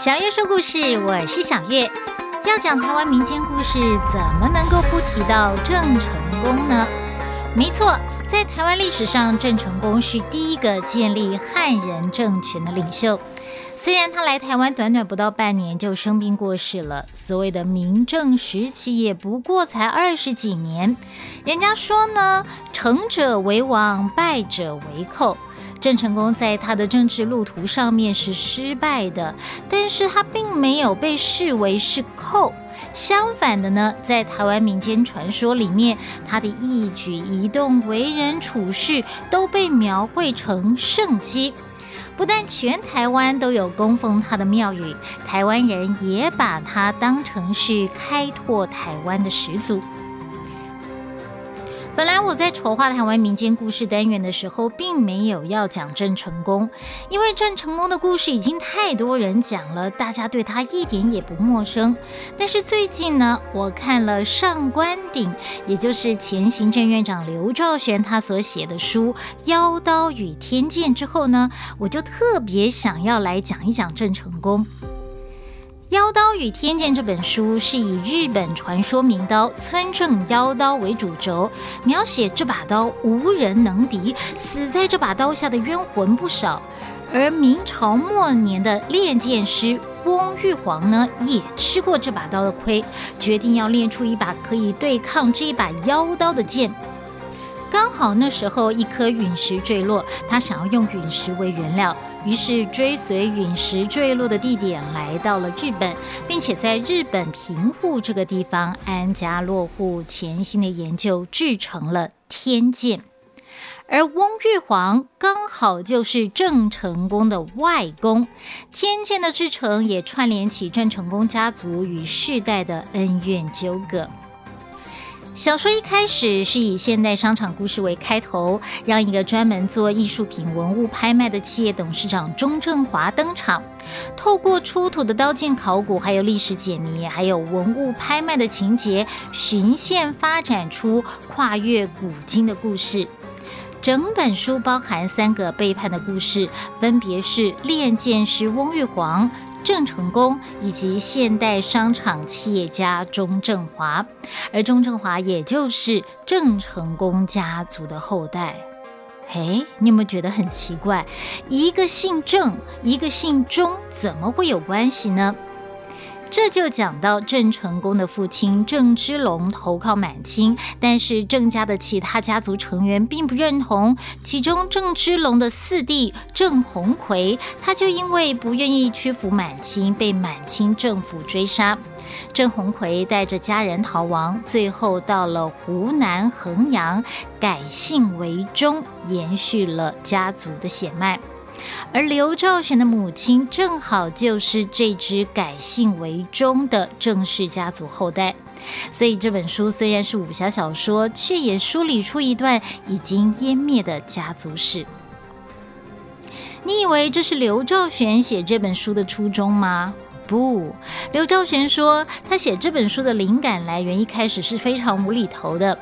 小月说故事，我是小月。要讲台湾民间故事，怎么能够不提到郑成功呢？没错，在台湾历史上，郑成功是第一个建立汉人政权的领袖。虽然他来台湾短短不到半年就生病过世了，所谓的明正时期也不过才二十几年。人家说呢，成者为王，败者为寇。郑成功在他的政治路途上面是失败的，但是他并没有被视为是寇。相反的呢，在台湾民间传说里面，他的一举一动、为人处事都被描绘成圣迹。不但全台湾都有供奉他的庙宇，台湾人也把他当成是开拓台湾的始祖。本来我在筹划台湾民间故事单元的时候，并没有要讲郑成功，因为郑成功的故事已经太多人讲了，大家对他一点也不陌生。但是最近呢，我看了上官鼎，也就是前行政院长刘兆玄他所写的书《妖刀与天剑》之后呢，我就特别想要来讲一讲郑成功。《妖刀与天剑》这本书是以日本传说名刀村正妖刀为主轴，描写这把刀无人能敌，死在这把刀下的冤魂不少。而明朝末年的炼剑师翁玉皇呢，也吃过这把刀的亏，决定要练出一把可以对抗这一把妖刀的剑。刚好那时候一颗陨石坠落，他想要用陨石为原料。于是追随陨石坠落的地点来到了日本，并且在日本平户这个地方安家落户，潜心的研究制成了天剑。而翁玉皇刚好就是郑成功的外公，天剑的制成也串联起郑成功家族与世代的恩怨纠葛。小说一开始是以现代商场故事为开头，让一个专门做艺术品文物拍卖的企业董事长钟正华登场，透过出土的刀剑考古，还有历史解谜，还有文物拍卖的情节，循线发展出跨越古今的故事。整本书包含三个背叛的故事，分别是练剑师翁玉皇。郑成功以及现代商场企业家钟正华，而钟正华也就是郑成功家族的后代。嘿，你有没有觉得很奇怪？一个姓郑，一个姓钟，怎么会有关系呢？这就讲到郑成功的父亲郑芝龙投靠满清，但是郑家的其他家族成员并不认同。其中郑芝龙的四弟郑鸿逵，他就因为不愿意屈服满清，被满清政府追杀。郑鸿逵带着家人逃亡，最后到了湖南衡阳，改姓为钟，延续了家族的血脉。而刘兆玄的母亲正好就是这支改姓为钟的郑氏家族后代，所以这本书虽然是武侠小说，却也梳理出一段已经湮灭的家族史。你以为这是刘兆玄写这本书的初衷吗？不，刘兆玄说，他写这本书的灵感来源一开始是非常无厘头的。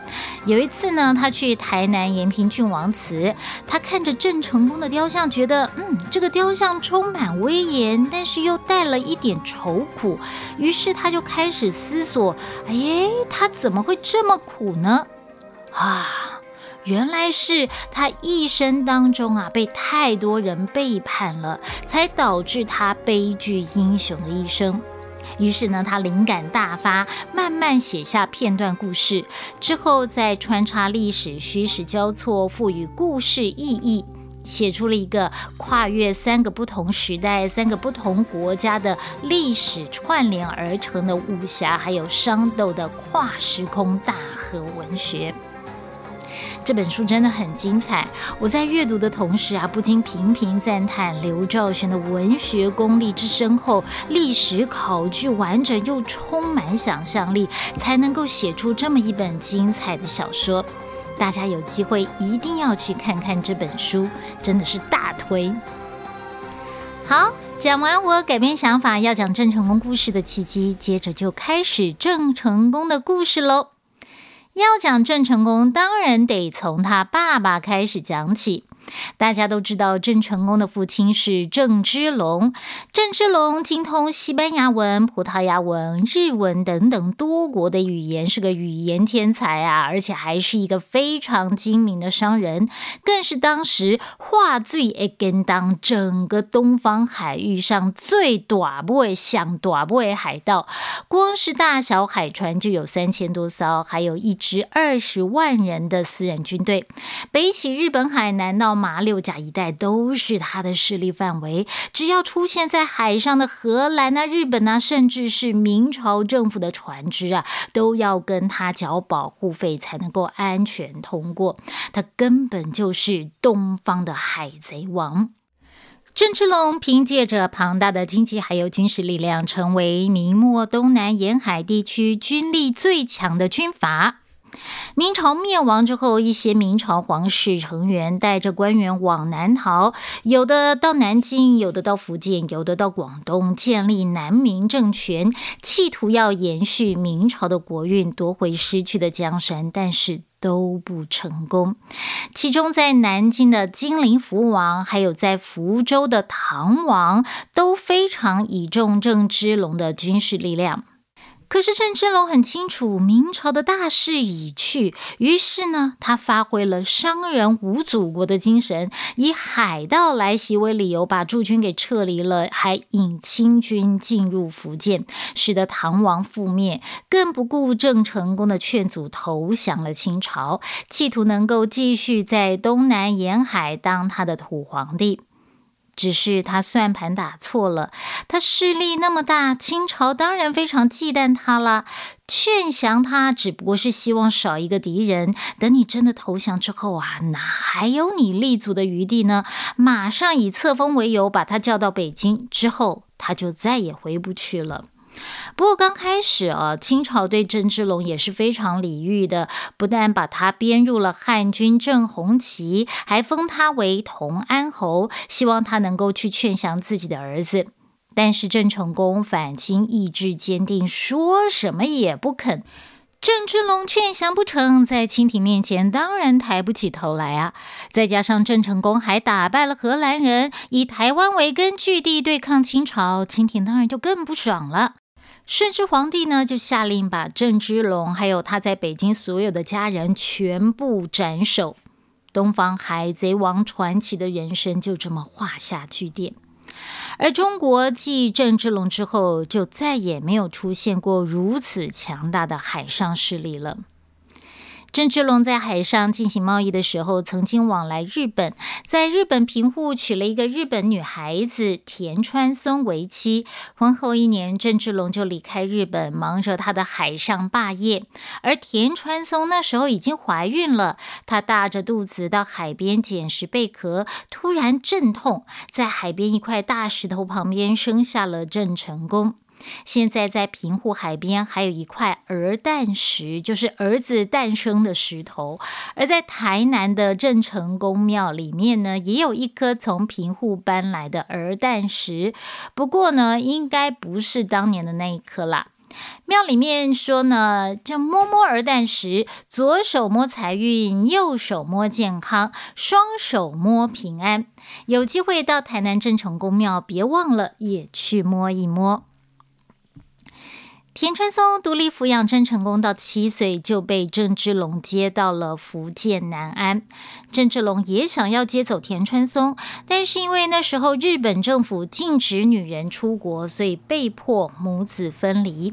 有一次呢，他去台南延平郡王祠，他看着郑成功的雕像，觉得嗯，这个雕像充满威严，但是又带了一点愁苦。于是他就开始思索，哎，他怎么会这么苦呢？啊！原来是他一生当中啊，被太多人背叛了，才导致他悲剧英雄的一生。于是呢，他灵感大发，慢慢写下片段故事，之后再穿插历史虚实交错，赋予故事意义，写出了一个跨越三个不同时代、三个不同国家的历史串联而成的武侠还有商斗的跨时空大河文学。这本书真的很精彩，我在阅读的同时啊，不禁频频赞叹刘兆玄的文学功力之深厚，历史考据完整又充满想象力，才能够写出这么一本精彩的小说。大家有机会一定要去看看这本书，真的是大推。好，讲完我改变想法要讲郑成功故事的契机，接着就开始郑成功的故事喽。要讲郑成功，当然得从他爸爸开始讲起。大家都知道，郑成功的父亲是郑芝龙。郑芝龙精通西班牙文、葡萄牙文、日文等等多国的语言，是个语言天才啊！而且还是一个非常精明的商人，更是当时话最爱跟当整个东方海域上最短不会想短不会海盗。光是大小海船就有三千多艘，还有一支二十万人的私人军队。北起日本海，南到马六甲一带都是他的势力范围。只要出现在海上的荷兰啊、日本啊，甚至是明朝政府的船只啊，都要跟他缴保护费才能够安全通过。他根本就是东方的海贼王。郑芝龙凭借着庞大的经济还有军事力量，成为明末东南沿海地区军力最强的军阀。明朝灭亡之后，一些明朝皇室成员带着官员往南逃，有的到南京，有的到福建，有的到广东，建立南明政权，企图要延续明朝的国运，夺回失去的江山，但是都不成功。其中，在南京的金陵福王，还有在福州的唐王，都非常倚重郑芝龙的军事力量。可是郑芝龙很清楚明朝的大势已去，于是呢，他发挥了商人无祖国的精神，以海盗来袭为理由，把驻军给撤离了，还引清军进入福建，使得唐王覆灭，更不顾郑成功的劝阻，投降了清朝，企图能够继续在东南沿海当他的土皇帝。只是他算盘打错了，他势力那么大，清朝当然非常忌惮他了。劝降他只不过是希望少一个敌人。等你真的投降之后啊，哪还有你立足的余地呢？马上以册封为由把他叫到北京，之后他就再也回不去了。不过刚开始啊，清朝对郑芝龙也是非常礼遇的，不但把他编入了汉军正红旗，还封他为同安侯，希望他能够去劝降自己的儿子。但是郑成功反清意志坚定，说什么也不肯。郑芝龙劝降不成，在清廷面前当然抬不起头来啊！再加上郑成功还打败了荷兰人，以台湾为根据地对抗清朝，清廷当然就更不爽了。顺治皇帝呢，就下令把郑芝龙还有他在北京所有的家人全部斩首。东方海贼王传奇的人生就这么画下句点。而中国继郑芝龙之后，就再也没有出现过如此强大的海上势力了。郑芝龙在海上进行贸易的时候，曾经往来日本，在日本平户娶了一个日本女孩子田川松为妻。婚后一年，郑芝龙就离开日本，忙着他的海上霸业。而田川松那时候已经怀孕了，她大着肚子到海边捡拾贝壳，突然阵痛，在海边一块大石头旁边生下了郑成功。现在在平户海边还有一块儿诞石，就是儿子诞生的石头。而在台南的郑成功庙里面呢，也有一颗从平户搬来的儿诞石，不过呢，应该不是当年的那一颗啦。庙里面说呢，叫摸摸儿蛋石，左手摸财运，右手摸健康，双手摸平安。有机会到台南郑成功庙，别忘了也去摸一摸。田川松独立抚养郑成功到七岁，就被郑芝龙接到了福建南安。郑芝龙也想要接走田川松，但是因为那时候日本政府禁止女人出国，所以被迫母子分离。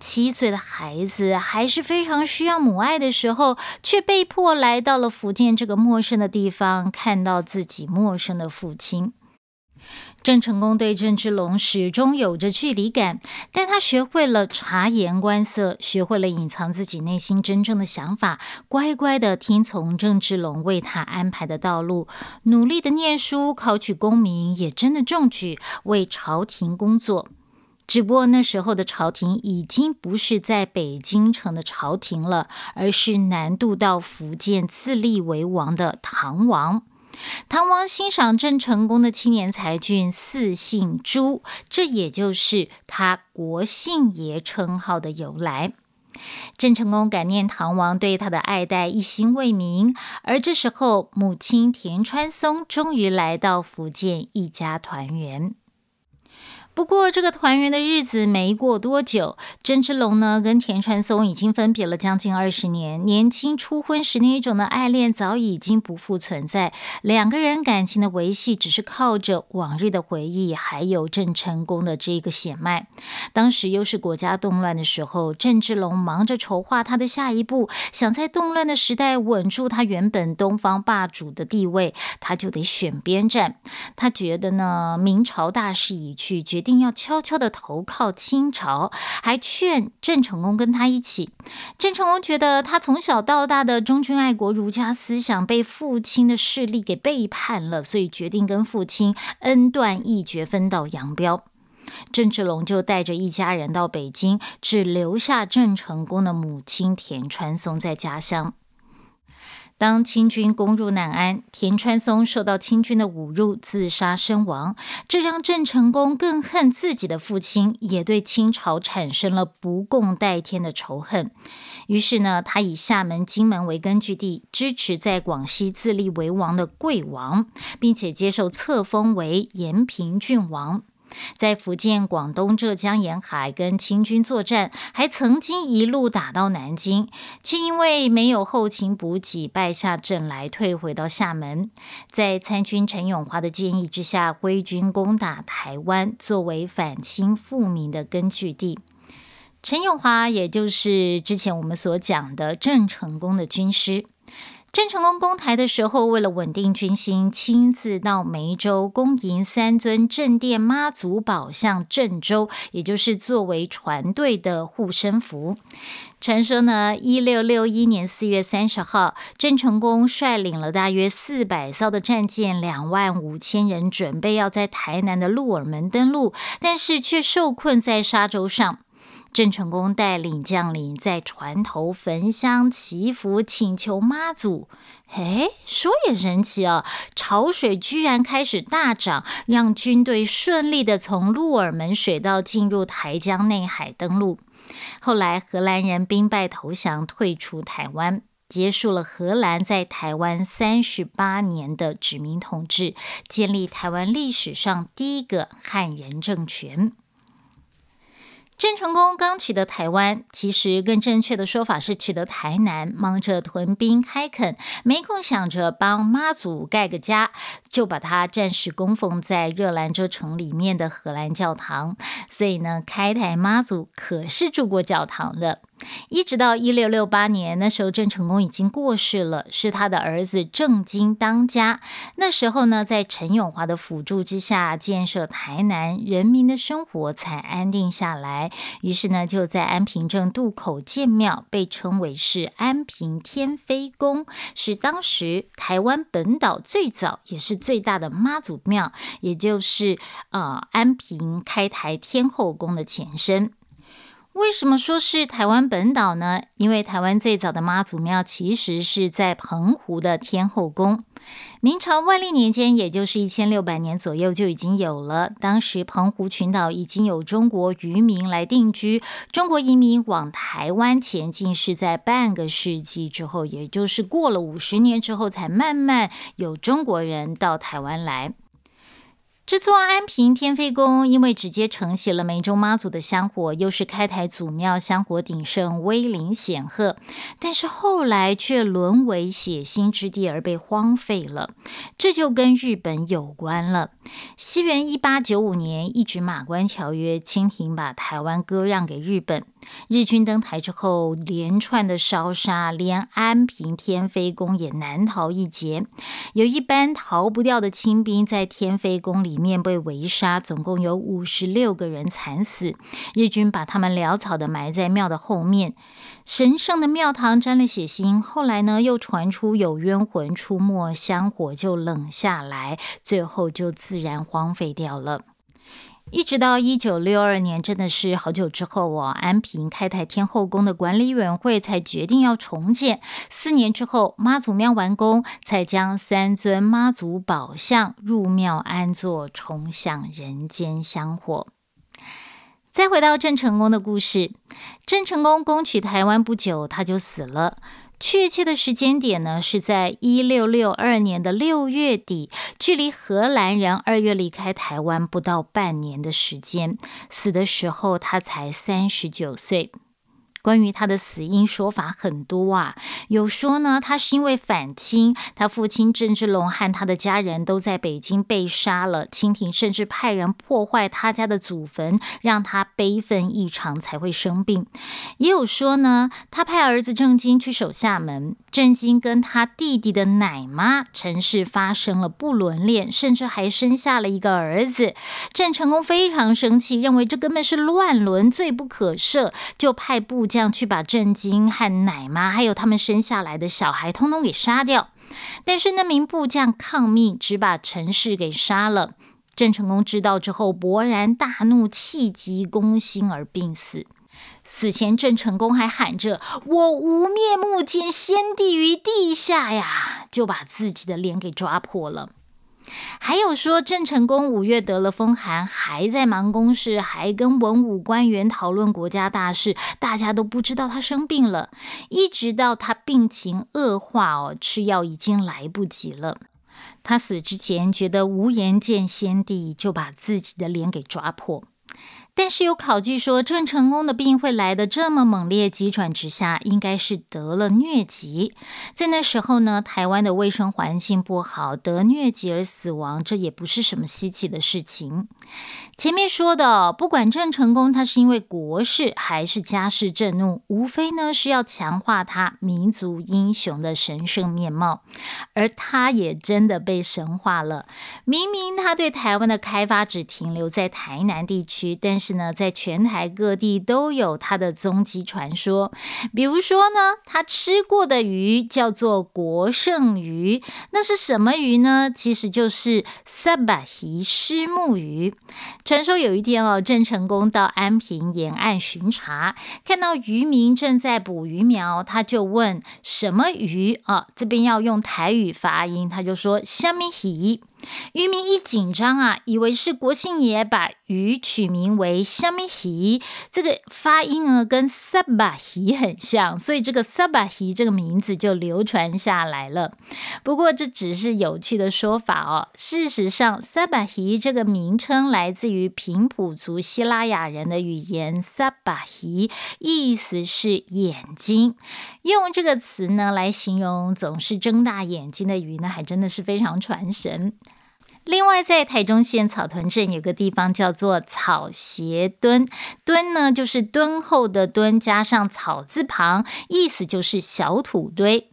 七岁的孩子还是非常需要母爱的时候，却被迫来到了福建这个陌生的地方，看到自己陌生的父亲。郑成功对郑芝龙始终有着距离感，但他学会了察言观色，学会了隐藏自己内心真正的想法，乖乖的听从郑芝龙为他安排的道路，努力的念书，考取功名，也真的中举，为朝廷工作。只不过那时候的朝廷已经不是在北京城的朝廷了，而是南渡到福建自立为王的唐王。唐王欣赏郑成功的青年才俊，四姓朱，这也就是他国姓爷称号的由来。郑成功感念唐王对他的爱戴，一心为民。而这时候，母亲田川松终于来到福建，一家团圆。不过，这个团圆的日子没过多久，郑芝龙呢跟田传松已经分别了将近二十年。年轻初婚时那一种的爱恋早已经不复存在，两个人感情的维系只是靠着往日的回忆，还有郑成功的这个血脉。当时又是国家动乱的时候，郑芝龙忙着筹划他的下一步，想在动乱的时代稳住他原本东方霸主的地位，他就得选边站。他觉得呢，明朝大势已去，决。定要悄悄的投靠清朝，还劝郑成功跟他一起。郑成功觉得他从小到大的忠君爱国、儒家思想被父亲的势力给背叛了，所以决定跟父亲恩断义绝，分道扬镳。郑芝龙就带着一家人到北京，只留下郑成功的母亲田川松在家乡。当清军攻入南安，田川松受到清军的侮辱，自杀身亡。这让郑成功更恨自己的父亲，也对清朝产生了不共戴天的仇恨。于是呢，他以厦门、金门为根据地，支持在广西自立为王的贵王，并且接受册封为延平郡王。在福建、广东、浙江沿海跟清军作战，还曾经一路打到南京，却因为没有后勤补给，败下阵来，退回到厦门。在参军陈永华的建议之下，挥军攻打台湾，作为反清复明的根据地。陈永华也就是之前我们所讲的郑成功的军师。郑成功攻台的时候，为了稳定军心，亲自到梅州恭迎三尊正殿妈祖宝像郑州，也就是作为船队的护身符。传说呢，一六六一年四月三十号，郑成功率领了大约四百艘的战舰，两万五千人，准备要在台南的鹿耳门登陆，但是却受困在沙洲上。郑成功带领将领在船头焚香祈福，请求妈祖。哎，说也神奇哦，潮水居然开始大涨，让军队顺利的从鹿耳门水道进入台江内海登陆。后来荷兰人兵败投降，退出台湾，结束了荷兰在台湾三十八年的殖民统治，建立台湾历史上第一个汉人政权。郑成功刚取得台湾，其实更正确的说法是取得台南，忙着屯兵开垦，没空想着帮妈祖盖个家，就把他暂时供奉在热兰遮城里面的荷兰教堂。所以呢，开台妈祖可是住过教堂的。一直到一六六八年，那时候郑成功已经过世了，是他的儿子郑经当家。那时候呢，在陈永华的辅助之下，建设台南，人民的生活才安定下来。于是呢，就在安平镇渡口建庙，被称为是安平天妃宫，是当时台湾本岛最早也是最大的妈祖庙，也就是呃安平开台天后宫的前身。为什么说是台湾本岛呢？因为台湾最早的妈祖庙其实是在澎湖的天后宫。明朝万历年间，也就是一千六百年左右就已经有了。当时澎湖群岛已经有中国渔民来定居，中国移民往台湾前进是在半个世纪之后，也就是过了五十年之后，才慢慢有中国人到台湾来。这座安平天妃宫，因为直接承袭了梅州妈祖的香火，又是开台祖庙，香火鼎盛，威灵显赫。但是后来却沦为血腥之地，而被荒废了。这就跟日本有关了。西元一八九五年，一纸马关条约，清廷把台湾割让给日本。日军登台之后，连串的烧杀，连安平天妃宫也难逃一劫。有一班逃不掉的清兵在天妃宫里面被围杀，总共有五十六个人惨死。日军把他们潦草的埋在庙的后面，神圣的庙堂沾了血腥。后来呢，又传出有冤魂出没，香火就冷下来，最后就自然荒废掉了。一直到一九六二年，真的是好久之后哦，安平开台天后宫的管理委员会才决定要重建。四年之后，妈祖庙完工，才将三尊妈祖宝像入庙安坐，重享人间香火。再回到郑成功的故事，郑成功攻取台湾不久，他就死了。确切的时间点呢，是在一六六二年的六月底，距离荷兰人二月离开台湾不到半年的时间。死的时候，他才三十九岁。关于他的死因说法很多啊，有说呢，他是因为反清，他父亲郑芝龙和他的家人都在北京被杀了，清廷甚至派人破坏他家的祖坟，让他悲愤异常才会生病。也有说呢，他派儿子郑经去守厦门，郑经跟他弟弟的奶妈陈氏发生了不伦恋，甚至还生下了一个儿子。郑成功非常生气，认为这根本是乱伦，罪不可赦，就派部。这样去把郑经和奶妈，还有他们生下来的小孩，通通给杀掉。但是那名部将抗命，只把陈氏给杀了。郑成功知道之后，勃然大怒，气急攻心而病死。死前，郑成功还喊着：“我无面目见先帝于地下呀！”就把自己的脸给抓破了。还有说，郑成功五月得了风寒，还在忙公事，还跟文武官员讨论国家大事，大家都不知道他生病了。一直到他病情恶化哦，吃药已经来不及了。他死之前觉得无颜见先帝，就把自己的脸给抓破。但是有考据说，郑成功的病会来的这么猛烈，急转直下，应该是得了疟疾。在那时候呢，台湾的卫生环境不好，得疟疾而死亡，这也不是什么稀奇的事情。前面说的，不管郑成功他是因为国事还是家事震怒，无非呢是要强化他民族英雄的神圣面貌，而他也真的被神化了。明明他对台湾的开发只停留在台南地区，但是呢，在全台各地都有他的踪迹传说。比如说呢，他吃过的鱼叫做国盛鱼，那是什么鱼呢？其实就是萨巴鱼虱目鱼。传说有一天哦，郑成功到安平沿岸巡查，看到渔民正在捕鱼苗，他就问什么鱼啊？这边要用台语发音，他就说虾米鱼。渔民一紧张啊，以为是国姓爷把鱼取名为虾米鱼，这个发音呢跟萨巴鱼很像，所以这个萨巴鱼这个名字就流传下来了。不过这只是有趣的说法哦。事实上，萨巴鱼这个名称来自于平埔族希拉雅人的语言萨巴鱼，意思是眼睛。用这个词呢来形容总是睁大眼睛的鱼呢，还真的是非常传神。另外，在台中县草屯镇有个地方叫做草鞋墩，墩呢就是敦厚的墩，加上草字旁，意思就是小土堆。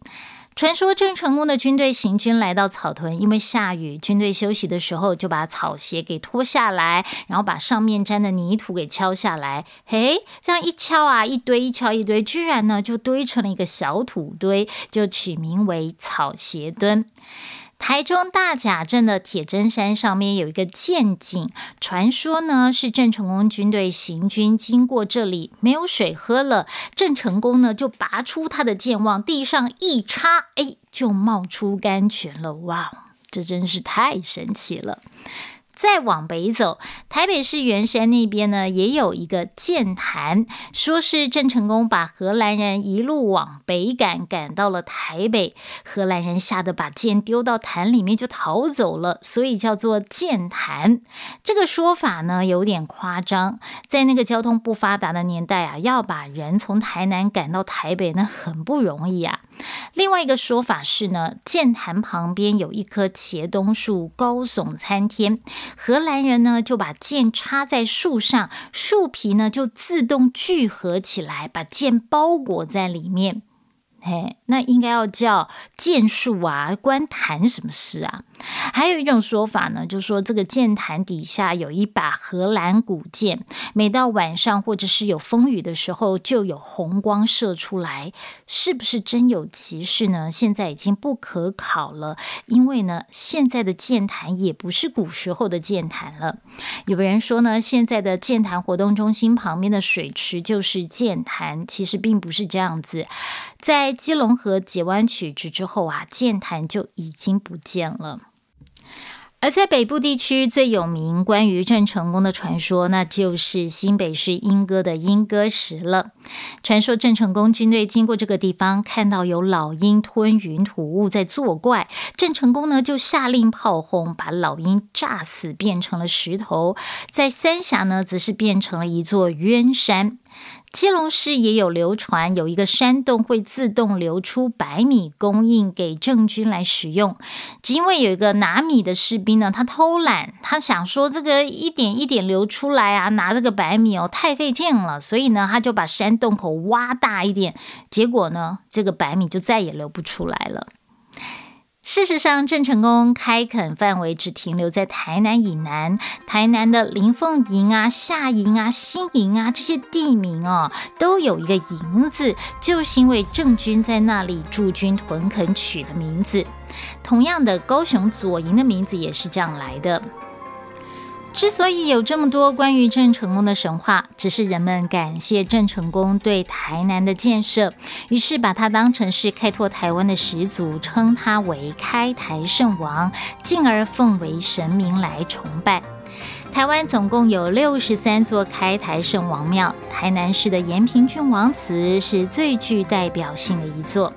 传说郑成功的军队行军来到草屯，因为下雨，军队休息的时候就把草鞋给脱下来，然后把上面沾的泥土给敲下来。嘿，这样一敲啊，一堆一敲一堆，居然呢就堆成了一个小土堆，就取名为草鞋墩。台中大甲镇的铁砧山上面有一个剑井，传说呢是郑成功军队行军经过这里，没有水喝了，郑成功呢就拔出他的剑往地上一插，哎，就冒出甘泉了。哇，这真是太神奇了！再往北走，台北市圆山那边呢，也有一个剑潭，说是郑成功把荷兰人一路往北赶，赶到了台北，荷兰人吓得把剑丢到潭里面就逃走了，所以叫做剑潭。这个说法呢有点夸张，在那个交通不发达的年代啊，要把人从台南赶到台北，那很不容易啊。另外一个说法是呢，剑潭旁边有一棵茄冬树，高耸参天。荷兰人呢就把剑插在树上，树皮呢就自动聚合起来，把剑包裹在里面。嘿，那应该要叫剑术啊，关谈什么事啊？还有一种说法呢，就是说这个剑坛底下有一把荷兰古剑，每到晚上或者是有风雨的时候，就有红光射出来，是不是真有其事呢？现在已经不可考了，因为呢，现在的剑坛也不是古时候的剑坛了。有人说呢，现在的剑坛活动中心旁边的水池就是剑坛，其实并不是这样子。在基隆河解弯曲直之后啊，剑潭就已经不见了。而在北部地区最有名关于郑成功的传说，那就是新北市莺歌的莺歌石了。传说郑成功军队经过这个地方，看到有老鹰吞云吐雾在作怪，郑成功呢就下令炮轰，把老鹰炸死，变成了石头。在三峡呢，则是变成了一座冤山。基隆市也有流传，有一个山洞会自动流出白米，供应给郑军来使用。只因为有一个拿米的士兵呢，他偷懒，他想说这个一点一点流出来啊，拿这个白米哦太费劲了，所以呢，他就把山洞口挖大一点，结果呢，这个白米就再也流不出来了。事实上，郑成功开垦范围只停留在台南以南，台南的林凤营啊、下营啊、新营啊这些地名哦，都有一个“营”字，就是因为郑军在那里驻军屯垦取的名字。同样的，高雄左营的名字也是这样来的。之所以有这么多关于郑成功的神话，只是人们感谢郑成功对台南的建设，于是把他当成是开拓台湾的始祖，称他为开台圣王，进而奉为神明来崇拜。台湾总共有六十三座开台圣王庙，台南市的延平郡王祠是最具代表性的一座。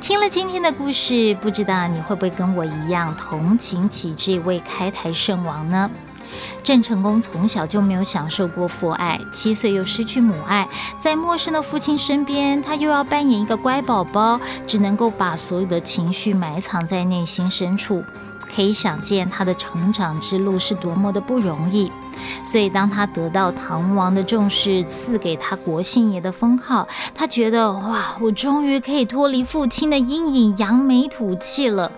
听了今天的故事，不知道你会不会跟我一样同情起这位开台圣王呢？郑成功从小就没有享受过父爱，七岁又失去母爱，在陌生的父亲身边，他又要扮演一个乖宝宝，只能够把所有的情绪埋藏在内心深处。可以想见他的成长之路是多么的不容易。所以，当他得到唐王的重视，赐给他国姓爷的封号，他觉得哇，我终于可以脱离父亲的阴影，扬眉吐气了。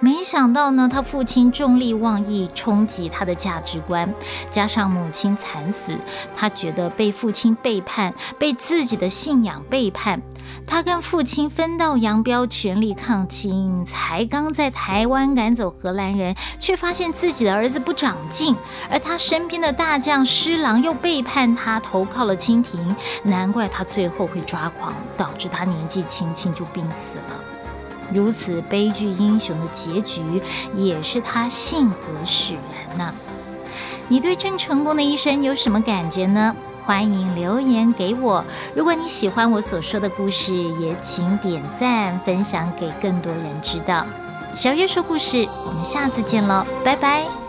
没想到呢，他父亲重利妄义，冲击他的价值观，加上母亲惨死，他觉得被父亲背叛，被自己的信仰背叛。他跟父亲分道扬镳，全力抗清，才刚在台湾赶走荷兰人，却发现自己的儿子不长进，而他身边的大将施琅又背叛他，投靠了清廷，难怪他最后会抓狂，导致他年纪轻轻就病死了。如此悲剧英雄的结局，也是他性格使然呢。你对郑成功的一生有什么感觉呢？欢迎留言给我。如果你喜欢我所说的故事，也请点赞分享给更多人知道。小月说故事，我们下次见喽，拜拜。